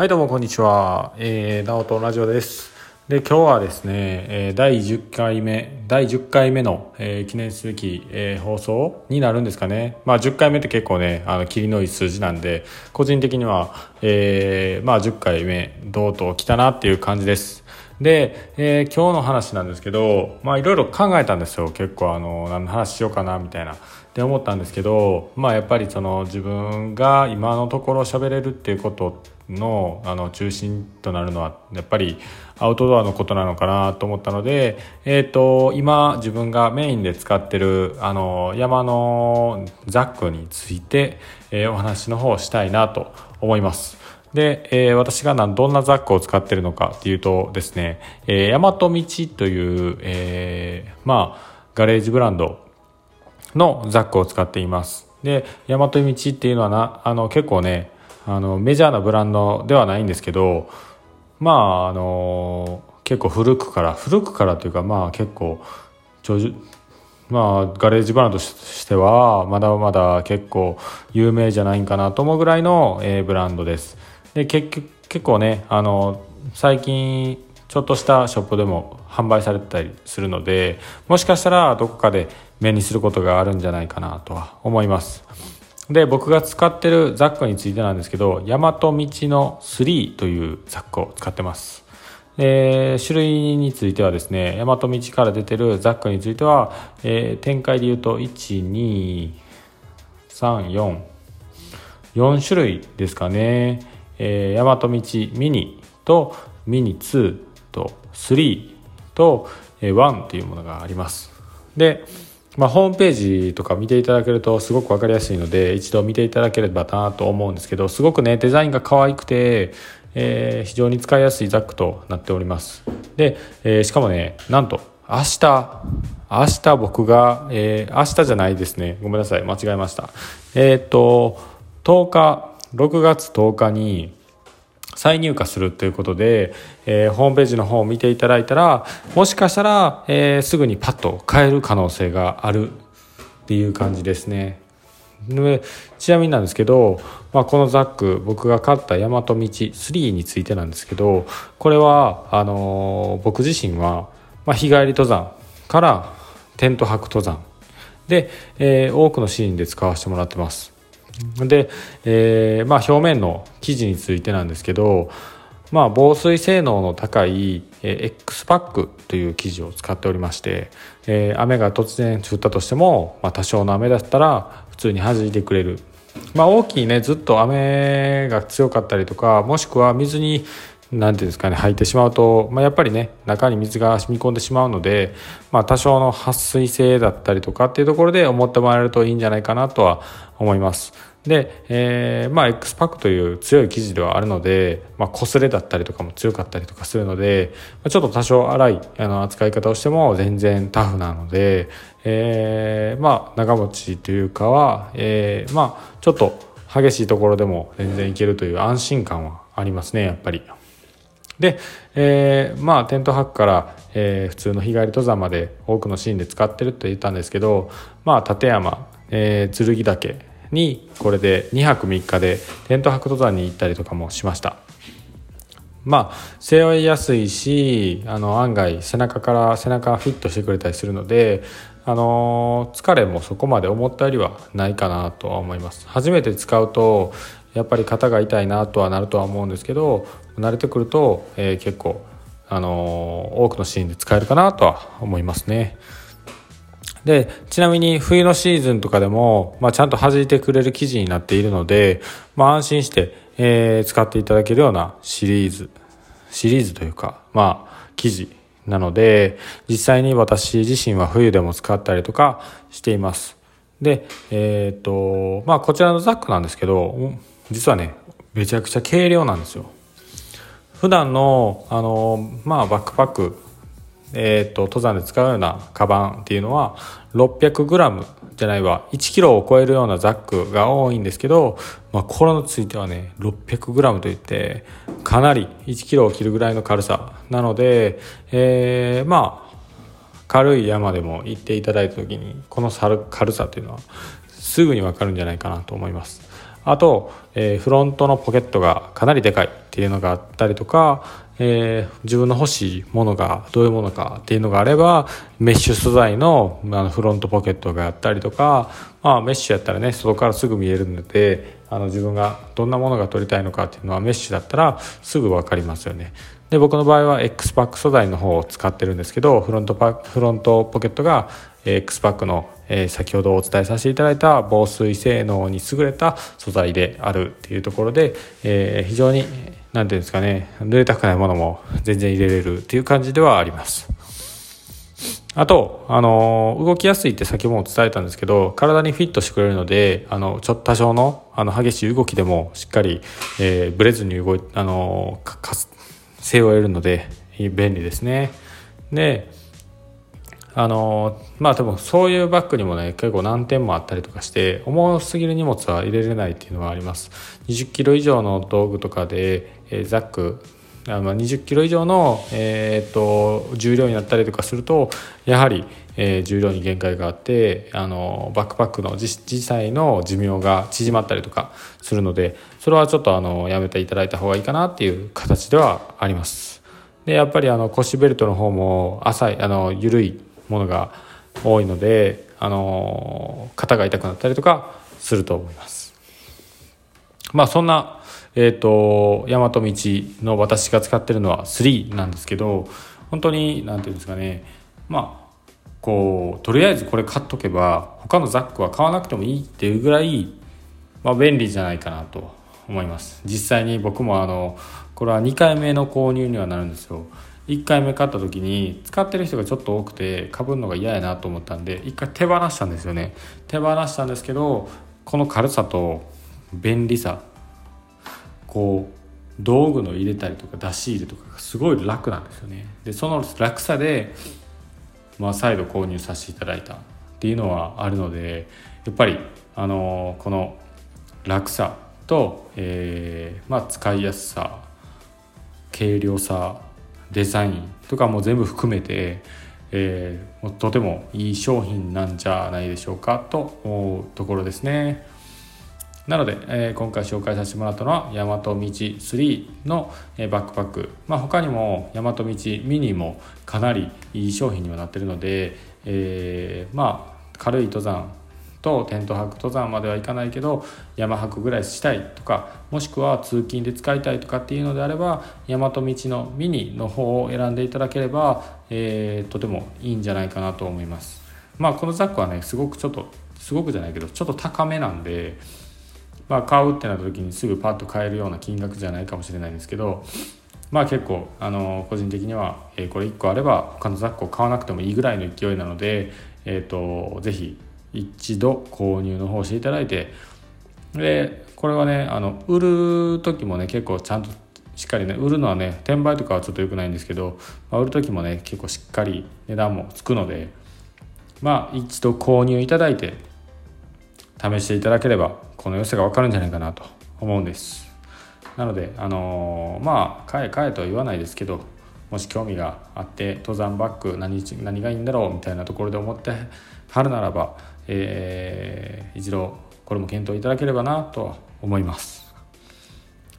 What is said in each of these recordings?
はいどうもこんにちは、えー、直人ラジオです。で今日はですね、え、第10回目第10回目の、えー、記念すべき、えー、放送になるんですかね。まあ10回目って結構ねあの切りのいい数字なんで個人的には、えー、まあ10回目とうとう来たなっていう感じです。で、えー、今日の話なんですけどまあいろいろ考えたんですよ。結構あの何の話しようかなみたいな。って思ったんですけどまあやっぱりその自分が今のところ喋れるっていうことってのあの中心となるのはやっぱりアウトドアのことなのかなと思ったので、えーと、今自分がメインで使ってるあの山のザックについて、えー、お話の方をしたいなと思います。で、えー、私がどんなザックを使ってるのかっていうとですね、えー、大和道という、えー、まあ、ガレージブランドのザックを使っています。で、大和道っていうのはな、あの、結構ね、あのメジャーなブランドではないんですけどまああの結構古くから古くからというかまあ結構まあガレージブランドとしてはまだまだ結構有名じゃないんかなと思うぐらいの、えー、ブランドです。で結結構ねあの最近ちょっとしたショップでも販売されてたりするのでもしかしたらどこかで目にすることがあるんじゃないかなとは思います。で僕が使ってるザックについてなんですけど大和道の3というザックを使ってます。えー、種類についてはですね大和道から出てるザックについては、えー、展開でいうと12344種類ですかね、えー、大和道ミニとミニ2と3と、えー、1というものがあります。でまあ、ホームページとか見ていただけるとすごく分かりやすいので一度見ていただければなと思うんですけどすごくねデザインが可愛くて、えー、非常に使いやすいザックとなっております。で、えー、しかもねなんと明日明日僕が、えー、明日じゃないですね。ごめんなさい間違えました。えっ、と10日6月10日に再入荷するということで、えー、ホームページの方を見ていただいたらもしかしたら、えー、すぐにパッと買える可能性があるっていう感じですね。でちなみになんですけど、まあ、このザック僕が買った大和道3についてなんですけどこれはあのー、僕自身は、まあ、日帰り登山からテント泊登山で、え、多くのシーンで使わせてもらってます。で、えー、まあ、表面の生地についてなんですけど、まあ、防水性能の高い、え、X パックという生地を使っておりまして、えー、雨が突然降ったとしても、まあ、多少の雨だったら普通に弾いてくれる、まあ、大きいねずっと雨が強かったりとかもしくは水に何ていうんですかね履いてしまうと、まあ、やっぱりね中に水が染み込んでしまうので、まあ、多少の撥水性だったりとかっていうところで思ってもらえるといいんじゃないかなとは思います。で、えー、まあ X パックという強い生地ではあるので、まあ、擦れだったりとかも強かったりとかするので、まあ、ちょっと多少荒いあの扱い方をしても全然タフなので、えー、まあ長持ちというかは、えー、まあちょっと激しいところでも全然いけるという安心感はありますねやっぱり。で、えー、まあテント泊から、えー、普通の日帰り登山まで多くのシーンで使ってると言ったんですけど、まあ立山、えー、剣岳にこれで2泊3日でテント泊登山に行ったりとかもしましたまあ背負いやすいしあの案外背中から背中フィットしてくれたりするのであの疲れもそこまで思ったよりはないかなとは思います初めて使うとやっぱり肩が痛いなとはなるとは思うんですけど慣れてくると、えー、結構あの多くのシーンで使えるかなとは思いますね。でちなみに冬のシーズンとかでも、まあ、ちゃんと弾いてくれる生地になっているので、まあ、安心して、えー、使っていただけるようなシリーズシリーズというか、まあ、生地なので実際に私自身は冬でも使ったりとかしています。でえっ、とまあこちらのザックなんですけど実はねめちゃくちゃ軽量なんですよ。普段のあのまあバックパックえーと、登山で使うようなカバンっていうのは 600g じゃないわ 1kg を超えるようなザックが多いんですけど、まあ、これについてはね 600g といってかなり 1kg を切るぐらいの軽さ。なので、えー、まあ軽い山でも行っていただいた時にこの軽さっていうのはすぐにわかるんじゃないかなと思います。あと、えー、フロントのポケットがかなりでかいっていうのがあったりとか、えー、自分の欲しいものがどういうものかっていうのがあればメッシュ素材のあのフロントポケットがあったりとか、まあ、メッシュやったらね外からすぐ見えるのであの自分がどんなものが撮りたいのかっていうのはメッシュだったらすぐ分かりますよね。で僕の場合は X パック素材の方を使ってるんですけどフロントパフロントポケットが X パックの、先ほどお伝えさせていただいた防水性能に優れた素材であるっていうところで、えー、非常に何ていうんですかね濡れたくないものも全然入れれるっていう感じではあります。あと、あの動きやすいって先ほども伝えたんですけど体にフィットしてくれるのであのちょっと多少のあの激しい動きでもしっかり、えー、ブレずに動いあのか性を得るので便利ですね。であのまあ多分そういうバッグにもね結構難点もあったりとかして重すぎる荷物は入れれないっていうのはあります20キロ以上の道具とかで、えー、ザックあの20キロ以上の、えーと、重量になったりとかするとやはり、えー、重量に限界があってあのバックパックの実際の寿命が縮まったりとかするのでそれはちょっとあのやめていただいた方がいいかなっていう形ではあります。でやっぱりあの腰ベルトの方も浅いあの緩いものが多いのであの肩が痛くなったりとかすると思います。まあそんなえっ、ー、と大和道の私が使ってるのは3なんですけど本当に何て言うんですかね。まあこうとりあえずこれ買っとけば他のザックは買わなくてもいいっていうぐらい、まあ、便利じゃないかなと思います。実際に僕もあのこれは2回目の購入にはなるんですよ。1回目買った時に使ってる人がちょっと多くてかぶるのが嫌やなと思ったんで1回手放したんですよね。手放したんですけどこの軽さと便利さこう道具の入れたりとか出し入れとかがすごい楽なんですよね。でその楽さで、まあ、再度購入させていただいた。っていうのはあるのでやっぱりあのこの楽さと、えーまあ、使いやすさ軽量さデザインとかも全部含めて、えー、とてもいい商品なんじゃないでしょうかと思うところですね。なので、えー、今回紹介させてもらったのは大和道3の、えー、バックパック、まあ、他にも大和道ミニもかなりいい商品にはなってるので、えー、まあ軽い登山とテント泊登山まではいかないけど山泊ぐらいしたいとかもしくは通勤で使いたいとかっていうのであれば大和道のミニの方を選んでいただければ、えー、とてもいいんじゃないかなと思います。まあこのザックはねすごくちょっとすごくじゃないけどちょっと高めなんでまあ買うってなった時にすぐパッと買えるような金額じゃないかもしれないんですけどまあ結構あの個人的には、え、これ1個あれば他のザックを買わなくてもいいぐらいの勢いなのでえっ、ー、とぜひ一度購入の方していただいてでこれはねあの売る時もね結構ちゃんとしっかりね売るのはね転売とかはちょっと良くないんですけど、まあ、売る時もね結構しっかり値段もつくのでまあ一度購入いただいて試していただければこの良さが分かるんじゃないかなと思うんです。なのであのー、まあ買え買えとは言わないですけどもし興味があって登山バッグ何何がいいんだろうみたいなところで思ってはるならばえー、一度これも検討いただければなと思います。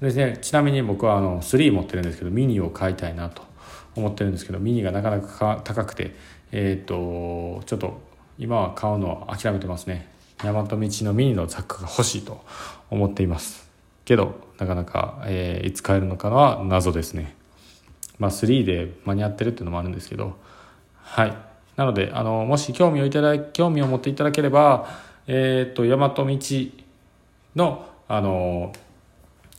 ですねちなみに僕はあの3持ってるんですけどミニを買いたいなと思ってるんですけどミニがなかなか高くてえっ、ー、とちょっと今は買うのを諦めてますね。大和道のミニのザックが欲しいと思っています。けどなかなか、えー、いつ買えるのかは謎ですね。まあ3で間に合ってるっていうのもあるんですけどはい。なのであのもし興味をいただ興味を持っていただければ、えーと、大和道のあの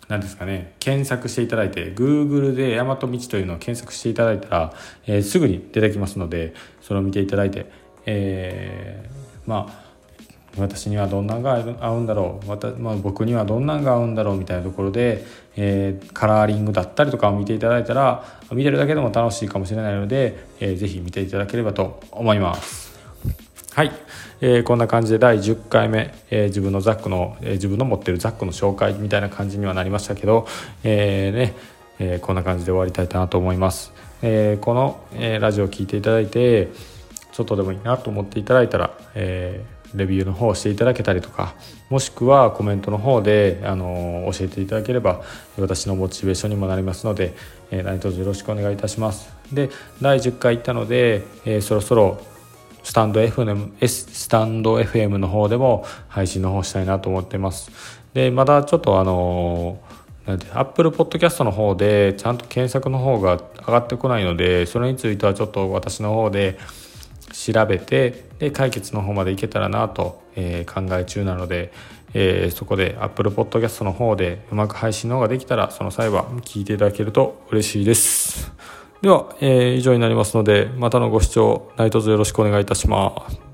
何ですかね検索していただいて Google で大和道というのを検索していただいたら、えー、すぐに出てきますのでそれを見ていただいて、えー、まあ私にはどんなんが合うんだろうまた、まあ、僕にはどんなんが合うんだろうみたいなところで、えー、カラーリングだったりとかを見ていただいたら見てるだけでも楽しいかもしれないので、えー、ぜひ見ていただければと思います。はい、えー、こんな感じで第10回目、えー、自分のザックの、えー、自分の持ってるザックの紹介みたいな感じにはなりましたけど、えーねえー、こんな感じで終わりたいかなと思います。えー、この、えー、ラジオを聴いていただいてちょっとでもいいなと思っていただいたら、えーレビューの方をしていただけたりとかもしくはコメントの方で、あの教えていただければ私のモチベーションにもなりますので、えー、何卒よろしくお願いいたします。で第10回行ったので、えー、そろそろスタンド FM, スタンド FM の方でも配信の方したいなと思ってます。でまだちょっとあのなんてアップルポッドキャストの方でちゃんと検索の方が上がってこないのでそれについてはちょっと私の方で調べてで解決の方までいけたらなと、えー、考え中なので、えー、そこで Apple Podcast の方でうまく配信の方ができたらその際は聞いていただけると嬉しいです。では、えー、以上になりますのでまたのご視聴何卒よろしくお願いいたします。